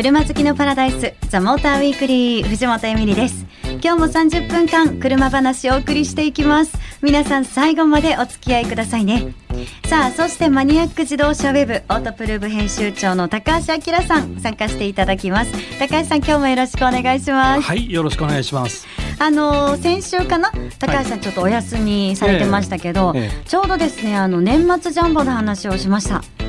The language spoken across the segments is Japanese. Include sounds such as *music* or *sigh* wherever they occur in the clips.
車好きのパラダイスザモーターウィークリー藤本エミリです。今日も30分間車話をお送りしていきます。皆さん最後までお付き合いくださいね。さあそしてマニアック自動車ウェブオートプルーブ編集長の高橋明さん参加していただきます。高橋さん今日もよろしくお願いします。はいよろしくお願いします。あのー先週かな？高橋さんちょっとお休みされてましたけど、ええ。ちょうどですねあの年末ジャンボの話をしました。うん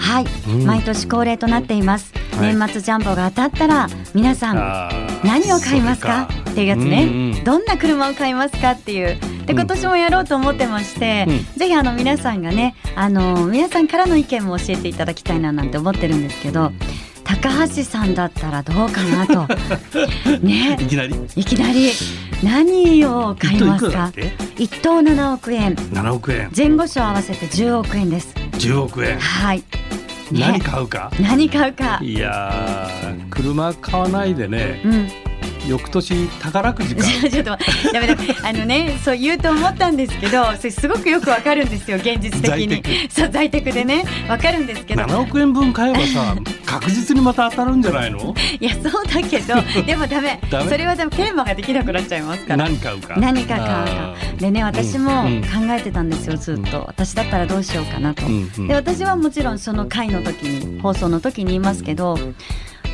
はい、うん。毎年恒例となっています、はい。年末ジャンボが当たったら皆さん何を買いますか？っていうやつね、どんな車を買いますかっていう。でうん。今年もやろうと思ってまして、うん。ぜひあの皆さんがねあの皆さんからの意見も教えていただきたいななんて思ってるんですけど高橋さんだったらどうかなと。*laughs* ね。いきなり？いきなり何を買いますか？一等いくらだっけ一等7億円。7億円。前後賞合わせて10億円です。10億円。はい、ね何買うか？*laughs* 何買うか？いやー車買わないでねうん。翌年宝くじか。*laughs* ちょっと待ってあのねそう言うと思ったんですけどそれすごくよくわかるんですよ現実的に。在そう在宅でねわかるんですけど。7億円分買えばさ確実にまた当たるんじゃないの？*laughs* いやそうだけど *laughs* でもダメ。それはでもテーマができなくなっちゃいますから。何買うか？何か買うか。でね私もうん考えてたんですよずっと。私だったらどうしようかなと、うんうん。で私はもちろんその回の時に放送の時に言いますけど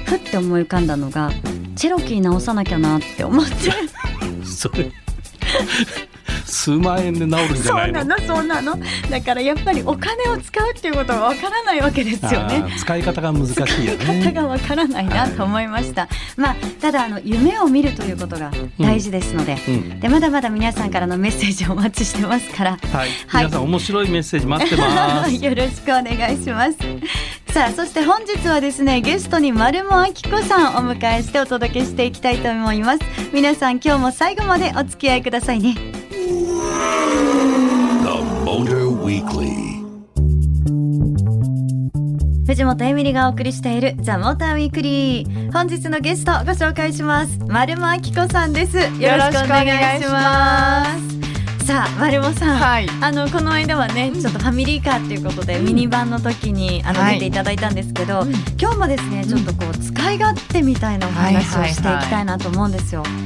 ふって思い浮かんだのがチェロキー直さなきゃなって思って *laughs* それ数万円で治るんじゃそないの？うなのそうなの。だからやっぱりお金を使うっていうことがわからないわけですよね。使い方が難しいよ使い方ねがわからないなと思いました、まあただあの夢を見るということが大事ですので、うん。でまだまだ皆さんからのメッセージをお待ちしてますから。はい、はい。皆さん面白いメッセージ待ってます。*laughs* よろしくお願いします。さあそして本日はですねゲストに丸もあきこさんをお迎えしてお届けしていきたいと思います。皆さん今日も最後までお付き合いくださいね.藤本エミリがお送りしているザ・モーターウィークリー本日のゲストご紹介します。丸もあきこさんです。よろしくお願いします。さあ丸もさん、はい。あのこの間はねちょっとファミリーカーっていうことで、ミニバンの時にあの、はい。出ていただいたんですけど、うん。今日もですねちょっとこう使い勝手みたいなお話をはいはいはいしていきたいなと思うんですよ。でやは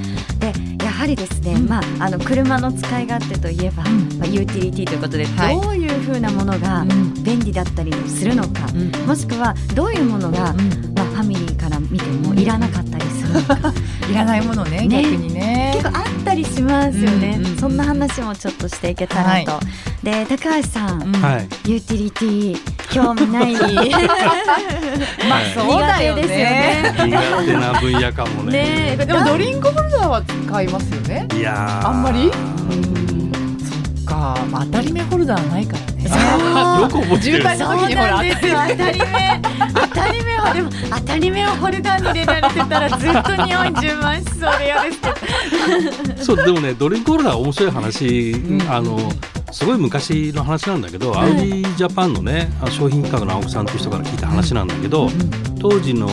りですね、うん。まああの車の使い勝手といえば、うん。まあ、ユーティリティということで、はい。どういうふうなものがうん。便利だったりするのか、うん。もしくはどういうものが、まあ、ファミリーから見てもいらなかったりするのか。*laughs* いらないものねね。逆にね。結構あったりしますよね、うんうんうんそんな話もちょっとしていけたらと、はで高橋さん、うん。はい。ユーティリティ興味ない。*laughs* まあそうだよ苦手ですよね。苦手な分野かもね。ねえ。でもドリンクホルダーは使いますよね。いやー。あんまり？うん。そっか、まあ、当たり目ホルダーないからね。よく覚えてる。渋滞そうなんですよ。当たり目当たり目はでも当たり目をホルダーに入れられてたらずっと匂い充満しそうで嫌ですけど。そうでもねドリンクホルダー面白い話、ん。あのすごい昔の話なんだけど、アウディジャパンのね商品企画の青木さんという人から聞いた話なんだけど、当時の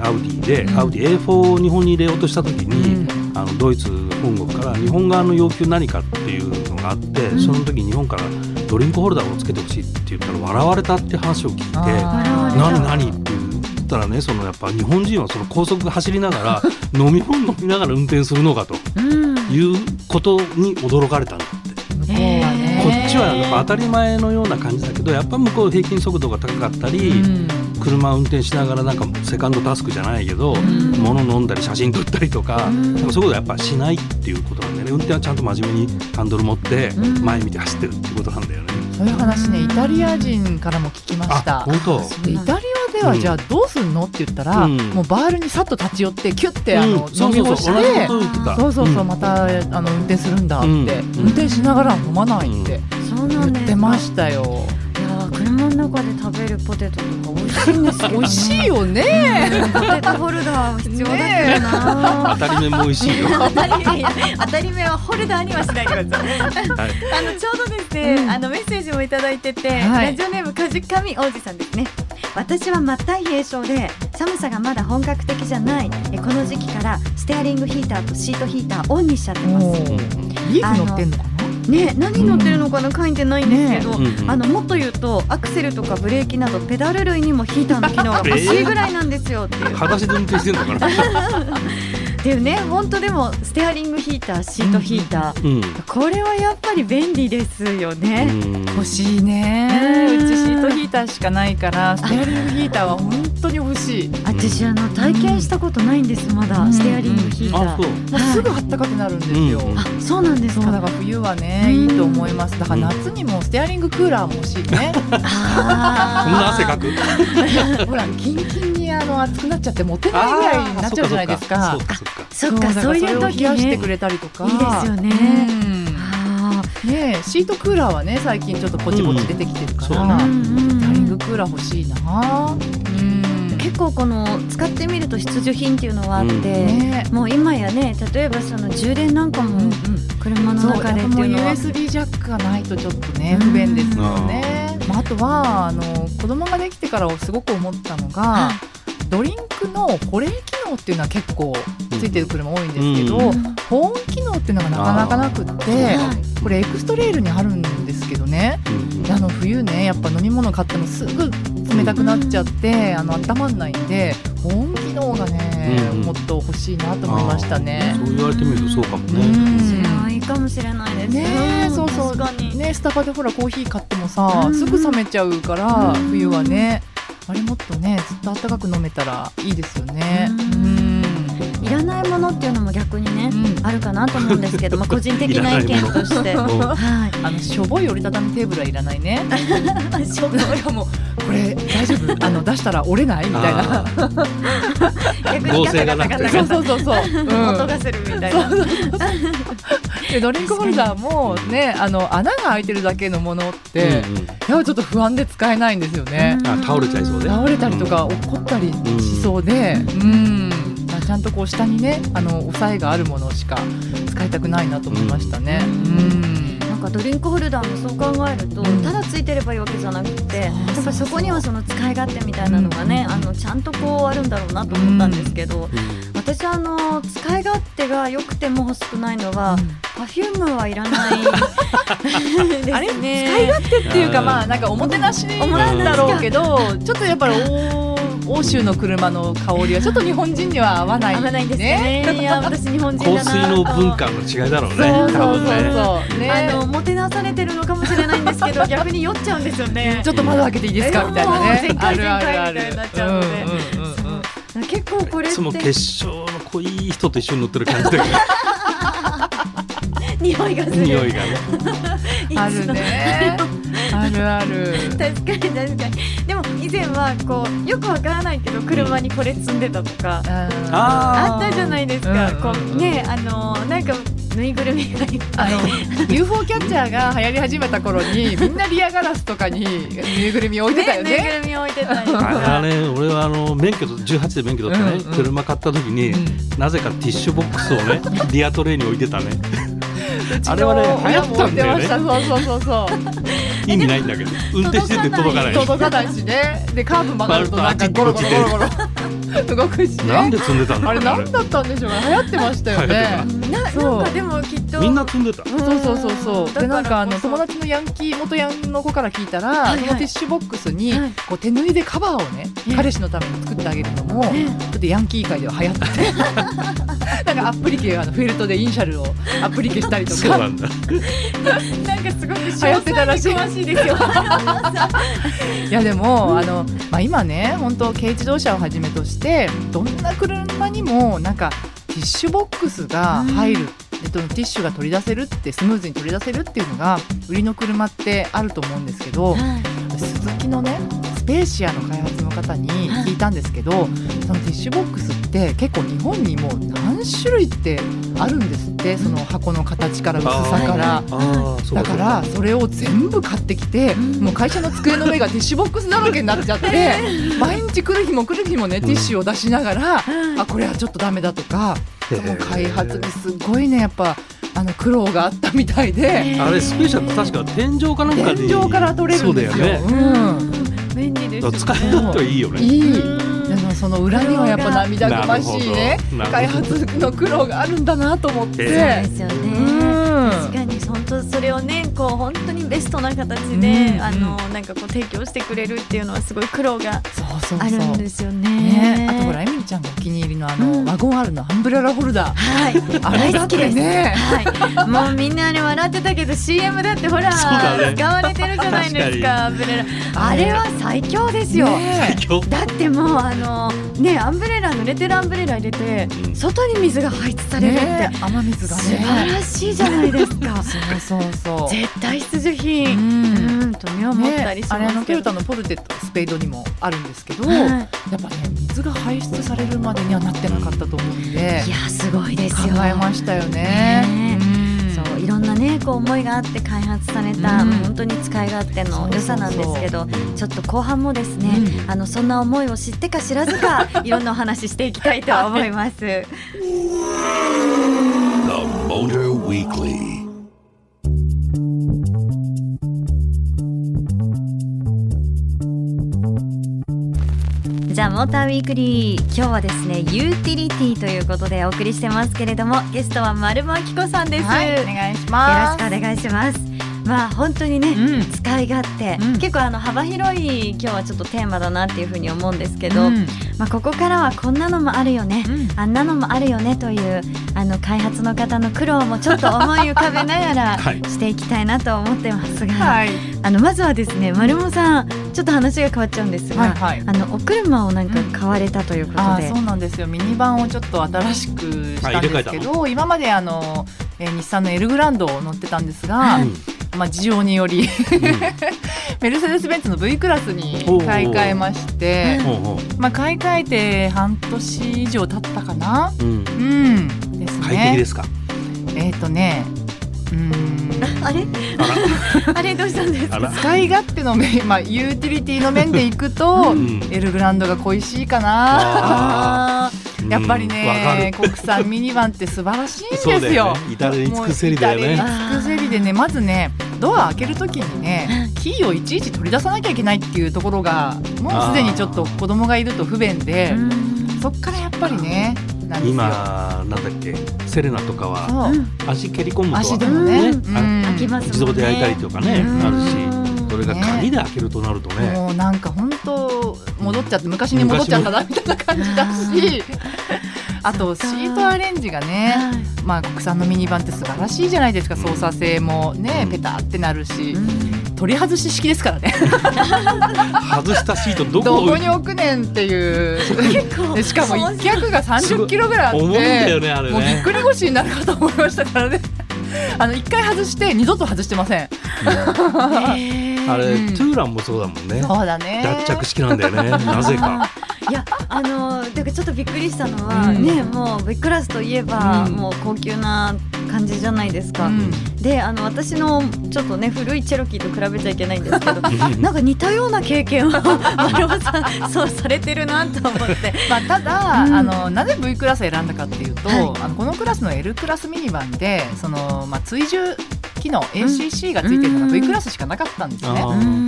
アウディで、うん。アウディ A4 を日本に入れようとした時に、うあのドイツ本国から日本側の要求何かっていうのがあって、ん。その時日本からドリンクホルダーをつけてほしいって言ったら笑われたって話を聞いて。何何って言ったらねそのやっぱ日本人はその高速走りながら飲み物飲みながら運転するのかとうん。いうことに驚かれたんだって。向こうはねこっちはやっぱ当たり前のような感じだけどやっぱ向こう平均速度が高かったり、うん。車運転しながらなんかセカンドタスクじゃないけど、ん。物飲んだり写真撮ったりとか,、ん。なんかそういうことはやっぱしないっていうことなんだよね。運転はちゃんと真面目にハンドル持ってうん。前見て走ってるっていうことなんだよね。そういう話ねイタリア人からも聞きましあた本当。でイタリアではじゃあどうすんの？って言ったら、うん。もうバールにさっと立ち寄ってキュッてあの、飲み干しそうそう。同じて。そうそうそう、ん。またあの運転するんだって、うん。運転しながら飲まないってそうな言ってましたよ。いやー車の中で食べるポテトとか美味しいんですけど、ね、*laughs* 美味しいよね。ポテトホルダー必要だけどな、当たり目も美味しいよ。当たり目はホルダーにはしないでください。はい。あのちょうどですね、うん。あのメッセージもいただいてて、はい。ラジオネームかじかみ王子さんですね。私は真っ太平症で寒さがまだ本格的じゃないえこの時期からステアリングヒーターとシートヒーターオンにしちゃってます。リーフ乗ってんのかな？ね何乗ってるのかな書いてないんですけど、ねあのもっと言うとアクセルとかブレーキなどペダル類にもヒーターの機能が欲しいぐらいなんですよっていう。裸足で運転してんのかな？*laughs* っていうね本当でもステアリングヒーターシートヒーター、うん。これはやっぱり便利ですよね。欲しいね。うんうちシートヒーターしかないからステアリングヒーターは本当に欲しい。も私あの体験したことないんですまだ、うん。ステアリングヒーター。すぐあったかくなるんですよ、うん。あそうなんですか。そうだから冬はねうんいいと思います。だから夏にもステアリングクーラーも欲しいね。こん。なあ汗かくほらキンキンにあの暑くなっちゃって持てないぐらいになっちゃうじゃないですかそうかそうかーそっかそういう時冷やしてねくれたりとか。いいですよね。うん。あねえシートクーラーはね最近ちょっとポチポチ出てきてるから、うんースうんうんテアリングクーラー欲しいな。うん。結構この使ってみると必需品っていうのはあって、うん。ね。もう今やね例えばその充電なんかも車のそう中でやっていうのは。USB ジャックがないとちょっとね不便ですよね、まあ、あとはあの子供ができてからすごく思ったのが、はいドリンクの保冷機能っていうのは結構ついてる車多いんですけど、う保温機能っていうのがなかなかなくってはいこれエクストレイルにあるんですけどね。うん。あの冬ねやっぱ飲み物買ってもすぐ冷たくなっちゃって、あの温まんないんで保温機能がね、うんもっと欲しいなと思いましたね。そう言われてみるとそうかもうねいいかもしれないです。ねえそうそう。ねスタバでほらコーヒー買ってもさ、うん。すぐ冷めちゃうから、うん。冬はねあれもっとねずっと暖かく飲めたらいいですよね。ううんんいらないものっていうのも逆にね、うんあるかなと思うんですけど、まあ *laughs* 個人的な意見として。い。あのしょぼい折りたたみテーブルはいらないね。しょぼいもうこれ大丈夫？あの出したら折れない？みたいな。あ逆合成がなくてそうガタガタガタそうそうそう。うん *laughs* 音がするみたいな。でドリンクホルダーもねあの穴が開いてるだけのものって、うんうん。やっぱちょっと不安で使えないんですよね。あ倒れちゃいそうで。倒れたりとか落っこったりしそうで、うん。まあちゃんとこう下にねあの押さえがあるものしか使いたくないなと思いましたね。うんかドリンクホルダーもそう考えると、うん。ただついてればいいわけじゃなくて、やっぱそこにはその使い勝手みたいなのがね、うん。あのちゃんとこうあるんだろうなと思ったんですけど、うん。私あの使い勝手が良くても欲しくないのは、パフュームはいらない *laughs* ですあれ？ね。使い勝手っていうかまあなんかおもてなしなんだろうけどちょっとやっぱり欧欧州の車の香りはちょっと日本人には合わない合わないんですよね。いや私日本人香だな水のと文化の違いだろうね。そうそうそうねそう。ね。あのもてなされてるのかもしれないんですけど *laughs* 逆に酔っちゃうんですよね。ちょっと窓開けていいですか？みたいなね。全開あるあるある全開みたいになっちゃうので。んうんうんうん結構これっいつもて結晶の濃い人と一緒に乗ってる感じだよね。*laughs* 匂いがする。匂いがね。あるね。*laughs* あるある。確かに確かに。でも以前はこうよくわからないけど車にこれ積んでたとか、ああったじゃないですか、うんこうねあのなんかぬいぐるみがいっぱいあの UFO キャッチャーが流行り始めた頃に *laughs* みんなリアガラスとかにぬいぐるみ置いてたよぬいぐね。るみ置いてたあれはかね俺はあの免許と18で免許取ってね、うんうん。車買った時に、うん。なぜかティッシュボックスをね *laughs* リアトレイに置いてたね。あれはね流行ったんだよね。そうそうそうそう。意味ないんだけど。運転してて届かない。届かない。しね。でカーブ曲がるとなんかゴロゴロゴロゴロ。*laughs* 動くしね。なんで積んでたんだあれ何だったんでしょうね。流行ってましたよね。なそう。なんかでもきっと。みんな積んでた。うん。そうそうそうそう。でなんかあの友達のヤンキー元ヤンの子から聞いたら、いはい。そのティッシュボックスにはい。こう手縫いでカバーをね、ええ彼氏のために作ってあげるのも、ええちょっとヤンキー界では流行ってて。*laughs* なんかアプリケあのフェルトでイニシャルをアプリケしたりとか。そうなんだ。なんかすごく流行ってたらしい。詳しいですよ。*laughs* いやでも、あのまあ、今ね本当軽自動車をはじめとしてどんな車にもなんかティッシュボックスが入る、えっと、ティッシュが取り出せるってスムーズに取り出せるっていうのが売りの車ってあると思うんですけどスズキのねスペーシアの開発の方に聞いたんですけど、そのティッシュボックスって結構日本にもう何種類ってあるんですってその箱の形から薄さから。だからそれを全部買ってきて、もう会社の机の上がティッシュボックスだらけになっちゃって、*laughs* 毎日来る日も来る日もねティッシュを出しながら、あこれはちょっとダメだとか、もう開発にすごいねやっぱあの苦労があったみたいで、あれスペシャル確か天井かなんかで天井から取れるんですよ。そうだよね。うん。便利ですよね。使い勝手はいいよね。いい。うんでもその裏にはやっぱ涙ぐましいね開発の苦労があるんだなと思っへて。そうですよね。うんとそれをねこう。本当にベストな形で、うん。あのなんかこう提供してくれるっていうのはすごい苦労がそうそうそう。あるんですよね。ね、あとほらエミリちゃんがお気に入りのあの、うん。ワゴン R のアンブレラホルダー。はい、あれだってね。はい、もうみんなあれ笑ってたけど CM だってほら、ね。使われてるじゃないです確かアンブレラ。あれは最強ですよ、ね。だってもうあのねアンブレラ濡れてるアンブレラ入れて、うん。外に水が排出されるって、ね。雨水が素晴ねらしいじゃないですかそうそう。絶対必需品。ううんんとね思ったりしね、あれあのトヨますけど、タのポルテットスペードにもあるんですけど、はい。やっぱね水が排出されるまでにはなってなかったと思うんでいやすごいです考よえましたよね。ねうん。そういろんなねこう思いがあって開発された、うん。本当に使い勝手の良さなんですけどちょっと後半もですね、うん。あのそんな思いを知ってか知らずか *laughs* いろんなお話ししていきたいと思います。*laughs* ザ・モーターウィークリー今日はですねユーティリティということでお送りしてますけれどもゲストは丸間明子さんです、はい、およ願いしろます。しくお願いします。まあ本当にね、うん。使い勝手、うん。結構あの幅広い今日はちょっとテーマだなっていうふうに思うんですけど、うん。まあここからはこんなのもあるよね、うん。あんなのもあるよねというあの開発の方の苦労もちょっと思い浮かべながら *laughs* はい。していきたいなと思ってますが、はい、あのまずはですね丸茂さんちょっと話が変わっちゃうんですが、はいはい。あのお車をなんか買われたということで、あーそうなんですよ。ミニバンをちょっと新しくしたんですけど今まであの、えー日産のエルグランドを乗ってたんですが、はいまあ、事情によりうん。*laughs* メルセデス・ベンツの V クラスに買い替えまして、まあ、買い替えて半年以上経ったかな？ううん。うん。ですね。快適ですか？えっ、とねうーんあれ？あ *laughs* あれどうしたんですか？使い勝手の面、まあ、ユーティリティの面でいくと、うん。エルグランドが恋しいかな。*laughs* やっぱりね国産ミニバンって素晴らしいんですよ。至れり尽くせりだよね。もう至れり尽くせりでねまずねドア開けるときにねキーをいちいち取り出さなきゃいけないっていうところがもうすでにちょっと子供がいると不便でそっからやっぱりねなんですよ。今なんだっけ？セレナとかは足蹴り込むと足でもね、開きます自動で焼いたりとかねうん。あるしそれがね鍵で開けるとなるとね。もうなんか本当戻っちゃって昔に戻っちゃったなみたいな感じだし *laughs* あとシートアレンジがね、まあ、国産のミニバンって素晴らしいじゃないですか。操作性もねうん。ペタってなるし、取り外し式ですからね。外したシートどこに置くねんっていう。しかも一脚が30キロぐらいあって重い。んだよねあれもうぎっねくり腰になるかと思いましたからね。*laughs* あの一回外して二度と外してません。あれうんトゥーランもそうだもんね。そうだね。脱着式なんだよね。なぜかいやあのだからちょっとびっくりしたのは、うん。ねもう V クラスといえば、うん。もう高級な感じじゃないですか、うん。であの私のちょっとね古いチェロキーと比べちゃいけないんですけど *laughs* なんか似たような経験を丸尾さんそうされてるなと思って。*laughs* まあ、ただ、うん。あのなぜ V クラスを選んだかっていうと、はい。あのこのクラスの L クラスミニバンでその、まあ、追従機能 ACC がついてるのがうん。V クラスしかなかったんですね。うん、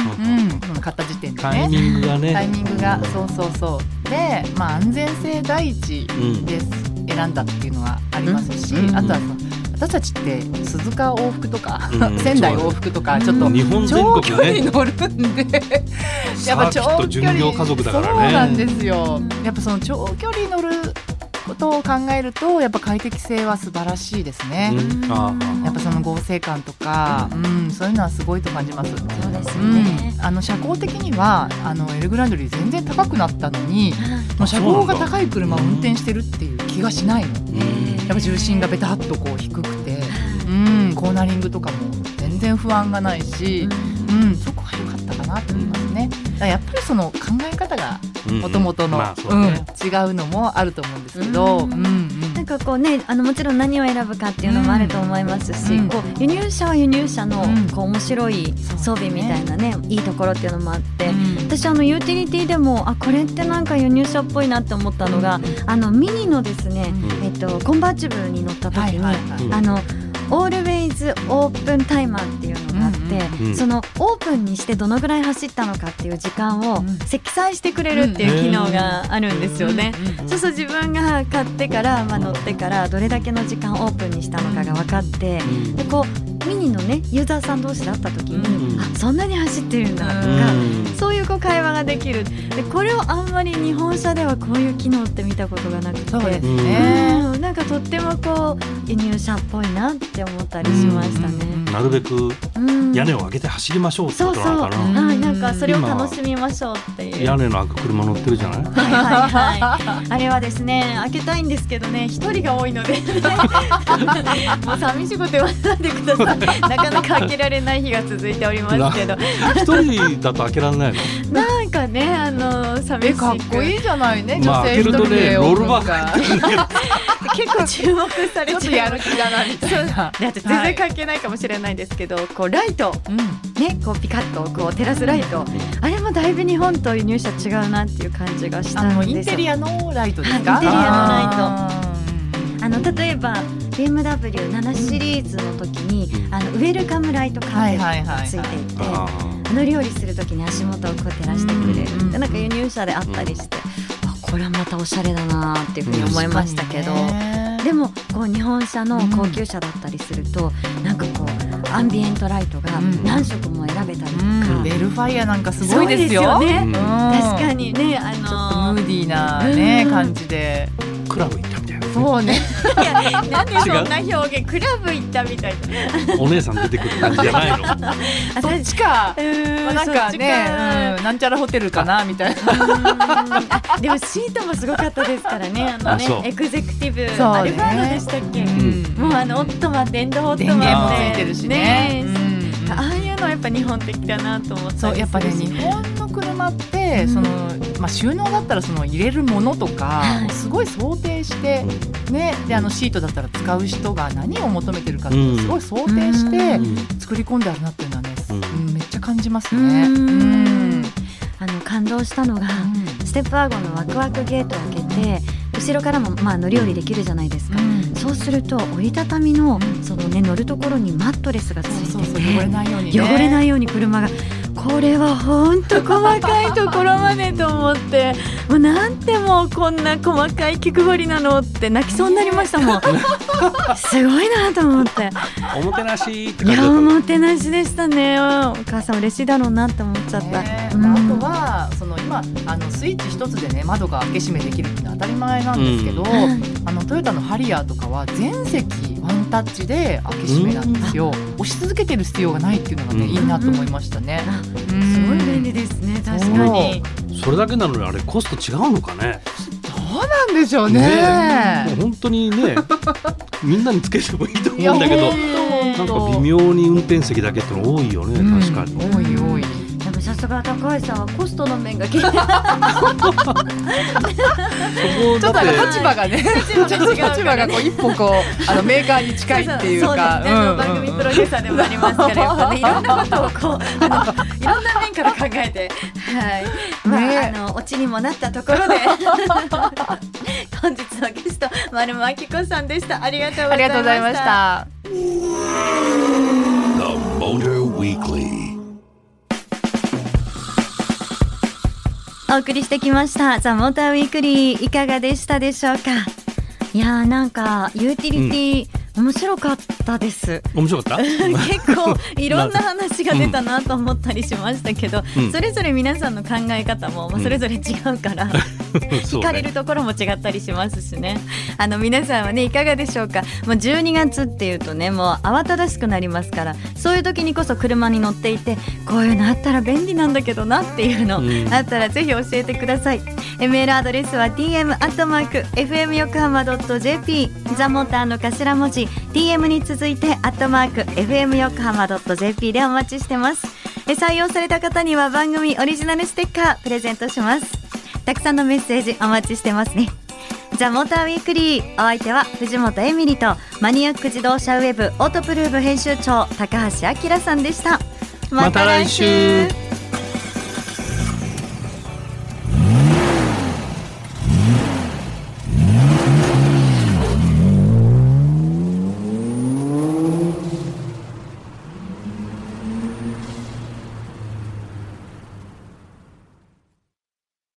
その買った時点でタイね。ミングがね。タイミングがそうそうそう。で、まあ、安全性第一うんで選んだっていうのはありますし、うん。あとはその私たちって鈴鹿往復とか、うん。*laughs* 仙台往復とかちょっと日本全長距離乗るんでやっぱ長距離巡業家族だからね。そうなんですよ。やっぱその長距離乗ることを考えるとやっぱ快適性は素晴らしいですね、やっぱその合成感とか、うん。そういうのはすごいと感じます。そうですようん。ね、あの車高的にはあのエルグランドより全然高くなったのにもう車高が高い車を運転してるっていう気がしないの。うん。やっぱ重心がベタっとこう低くて、うん、コーナリングとかも全然不安がないし、うん、そこは良かったかなと思いますね。だからやっぱりその考え方がうんもともとの。まあそうね。うん。違うのもあると思うんですけど、ううんんうん。なんかこうねあのもちろん何を選ぶかっていうのもあると思いますし、うんこう輸入車は輸入車のうん。こう面白い装備みたいなねいいところっていうのもあって、うん。私あのユーティリティでもあこれってなんか輸入車っぽいなって思ったのが、あのミニのですね、うん。えっとコンバーチブルに乗った時に、はいはいはい。あのオールウェイズオープンタイマーっていうのがあって、うんうんそのオープンにしてどのぐらい走ったのかっていう時間をうん。積載してくれるっていう機能があるんですよね。そうそう自分が買ってから、まあ、乗ってからどれだけの時間オープンにしたのかが分かってでこうミニのねユーザーさん同士で会った時に、うんあそんなに走ってるんだとうか、んそういうこう会話ができるでこれをあんまり日本車ではこういう機能って見たことがなくてそうですうんね。うんなんかとってもこう輸入車っぽいなって思ったりしましたね。なるべくうん屋根を上げて走りましょうってそうそう、ことなのかうんな。はい、なんかそれを楽しみましょうっていう。屋根の開く車乗ってるじゃない？はいはいはい。あれはですね、開けたいんですけどね、一人が多いので、*laughs* もう寂しいこと言わないでください。*laughs* なかなか開けられない日が続いておりますけど、一人だと開けられないの？なんかね、あの寂しえくかっこいいじゃないね。まあ女性一人でロールバーー結構注目されちょっとちゃうやる。気だなみたいな。全然関係ないかもしれないんですけど、こうライト。うん。ねこうピカッとこう照らすライト。あれもだいぶ日本と輸入車違うなっていう感じがしたんですよ。インテリアのライトですか？はいインテリアのライト。ああの例えば BMW7 シリーズの時にあのウェルカムライトカーテンがついていてああの料理する時に足元をこう照らしてくれる。うん。でなんか輸入車であったりしてあこれはまたおしゃれだなっていうふうに思いましたけど。ねでもこう日本車の高級車だったりすると、なんかこうアンビエントライトがうん。何色も選べたりとか、うん。ベルファイアなんかすごいですよ。そうですよね。うん。確かにねあちょっとのムーディーなねうん。感じで。ークラブ。そうね。*laughs* いやなんでそんな表現クラブ行ったみたいな。お姉さん出てくる感じじゃないの？*laughs* あそっちか。うーんまあなんかね、うんなんちゃらホテルかなみたいな。でもシートもすごかったですからねあのねエグゼクティブ、そうね。アルファードでしたっけ、うん。もうあのオットマン電動オット電マン源もついてるしね。うん。ああいうのはやっぱ日本的だなと思ったそうやっぱね日本の車って、うん。そのまあ収納だったらその入れるものとか、はい。すごい想定して、ねであのシートだったら使う人が何を求めてるかってうん。すごい想定してうん。作り込んであるなっていうのはね、うん。うんめっちゃ感じますうね。ん。うん。あの感動したのが、ステップワゴンのワクワクゲートを開けて後ろからもまあ乗り降りできるじゃないですか、そうすると折りたたみのそのね乗るところにマットレスがついてて。汚れないように車がこれは本当細かいところまでと思ってもうなんてもうこんな細かい気配りなのって泣きそうになりましたもん。*laughs* すごいなと思って。おもてなしっていや感じだった。のおもてなしでしたね。お母さん嬉しいだろうなって思っちゃった、ねうん。あとはその今あのスイッチ一つでね窓が開け閉めできるっていうのは当たり前なんですけど、うん。あのトヨタのハリアーとかは全席ワンタッチで開け閉めなんですよ、押し続けてる必要がないっていうのがね、うん。いいなと思いましたね、あうん。すごい便利ですね確かにそれだけなのにあれコスト違うのかね？どうなんでしょうね。ね。もう本当にね *laughs* みんなにつけてもいいと思うんだけどなんか微妙に運転席だけっての多いよね、うん。確かに。多い多い。でもさすが高橋さんはコストの面が気にな *laughs* こちょっとあの立場がね立場がこう一歩こうあのメーカーに近いっていうそうかですね、あの番組プロデューサーでもありますからやっぱねいろんなことをこうあのいろんな面から考えてはい。まあ、ねあのオチにもなったところで *laughs* 本日のゲスト丸間明子さんでした。ありがとうございましたお送りしてきました。ザ・モーターウィークリーいかがでしたでしょうか？いやーなんかユーティリティ、面白かったです。面白かった？*laughs* 結構いろんな話が出たなと思ったりしましたけど、うん。それぞれ皆さんの考え方も、まあ、それぞれ違うから、*laughs* 惹かれるところも違ったりしますしね。あの皆さんはねいかがでしょうか？もう12月っていうとねもう慌ただしくなりますからそういう時にこそ車に乗っていてこういうのあったら便利なんだけどなっていうの、うん。あったらぜひ教えてください。えメールアドレスは tm アットマーク fm 横浜 .jp ザモーターの頭文字 tm に続いてアットマーク fm 横浜 .jp でお待ちしてます。え採用された方には番組オリジナルステッカープレゼントしますたくさんのメッセージお待ちしてますね。ザ・モーターウィークリーお相手は藤本エミリとマニアック自動車ウェブオートプルーブ編集長高橋明さんでした。また来週。